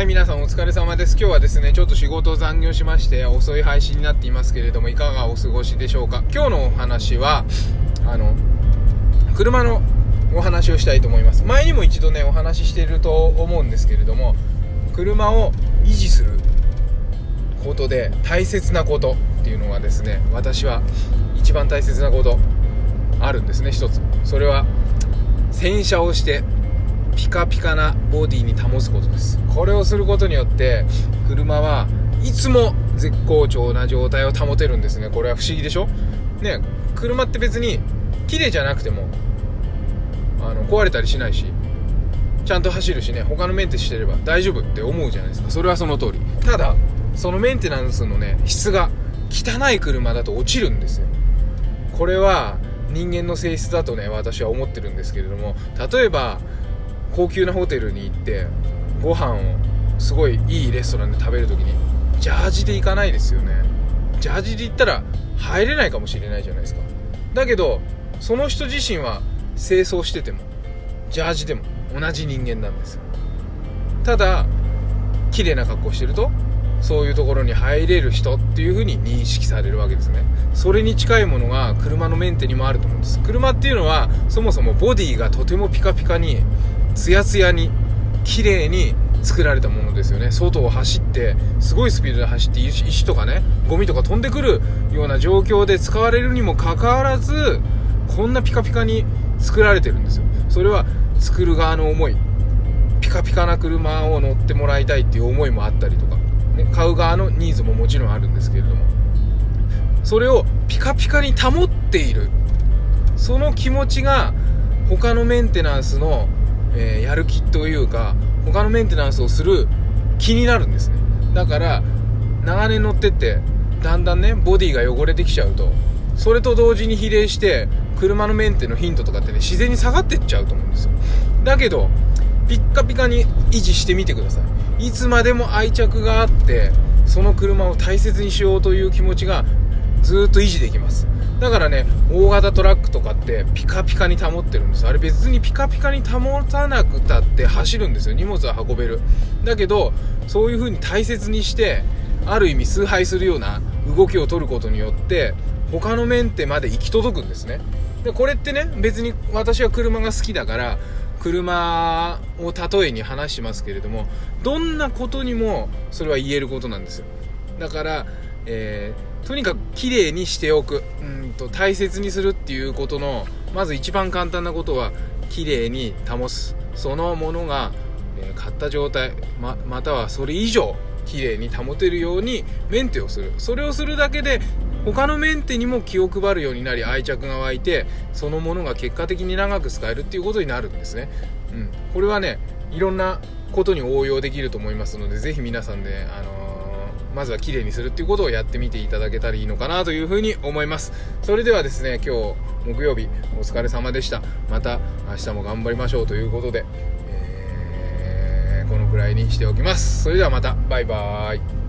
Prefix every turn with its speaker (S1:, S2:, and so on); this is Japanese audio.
S1: はい、皆さんお疲れ様です。今日はですね、ちょっと仕事残業しまして、遅い配信になっていますけれども、いかがお過ごしでしょうか。今日のお話は、あの、車のお話をしたいと思います。前にも一度ね、お話ししていると思うんですけれども、車を維持することで大切なことっていうのがですね、私は一番大切なことあるんですね、一つ。それは、洗車をしてピカピカなボディに保つことです。これをすることによって車はいつも絶好調な状態を保てるんですね。これは不思議でしょ？ね車って別に綺麗じゃなくてもあの壊れたりしないしちゃんと走るしね他のメンテしてれば大丈夫って思うじゃないですか。それはその通り。ただそのメンテナンスのね質が汚い車だと落ちるんですよ。これは人間の性質だとね私は思ってるんですけれども例えば高級なホテルに行ってご飯をすごいいいレストランで食べるときにジャージで行かないですよね。ジャージで行ったら入れないかもしれないじゃないですか。だけどその人自身は清掃しててもジャージでも同じ人間なんです。よただ綺麗な格好してるとそういうところに入れる人っていう風に認識されるわけですね。それに近いものが車のメンテにもあると思うんです。車っていうのはそもそもボディがとてもピカピカにツヤツヤに綺麗に作られたものですよね。外を走ってすごいスピードで走って石とかねゴミとか飛んでくるような状況で使われるにもかかわらずこんなピカピカに作られてるんですよ。それは作る側の思い。ピカピカな車を乗ってもらいたいっていう思いもあったりとか、ね、買う側のニーズももちろんあるんですけれども。それをピカピカに保っている。その気持ちが他のメンテナンスのえー、やる気というか他のメンテナンスをする気になるんですね。だから長年乗ってってだんだんねボディが汚れてきちゃうとそれと同時に比例して車のメンテのヒントとかってね自然に下がってっちゃうと思うんですよ。だけどピッカピカに維持してみてください。いつまでも愛着があってその車を大切にしようという気持ちがずっと維持できます。だからね、大型トラックとかってピカピカに保ってるんです。あれ別にピカピカに保たなくたって走るんですよ。荷物は運べる。だけど、そういう風に大切にして、ある意味崇拝するような動きを取ることによって、他のメンテまで行き届くんですね。で、これってね、別に私は車が好きだから、車を例えに話しますけれども、どんなことにもそれは言えることなんですよ。だから、えーとにかく綺麗にしておく。うんと大切にするっていうことのまず一番簡単なことは綺麗に保つ。そのものが、えー、買った状態ままたはそれ以上綺麗に保てるようにメンテをする。それをするだけで他のメンテにも気を配るようになり愛着が湧いてそのものが結果的に長く使えるっていうことになるんですね、うん、これはねいろんなことに応用できると思いますのでぜひ皆さんで、あのまずは綺麗にするっていうことをやってみていただけたらいいのかなというふうに思います。それではですね今日木曜日お疲れ様でした。また明日も頑張りましょうということで、えー、このくらいにしておきます。それではまた。バイバーイ。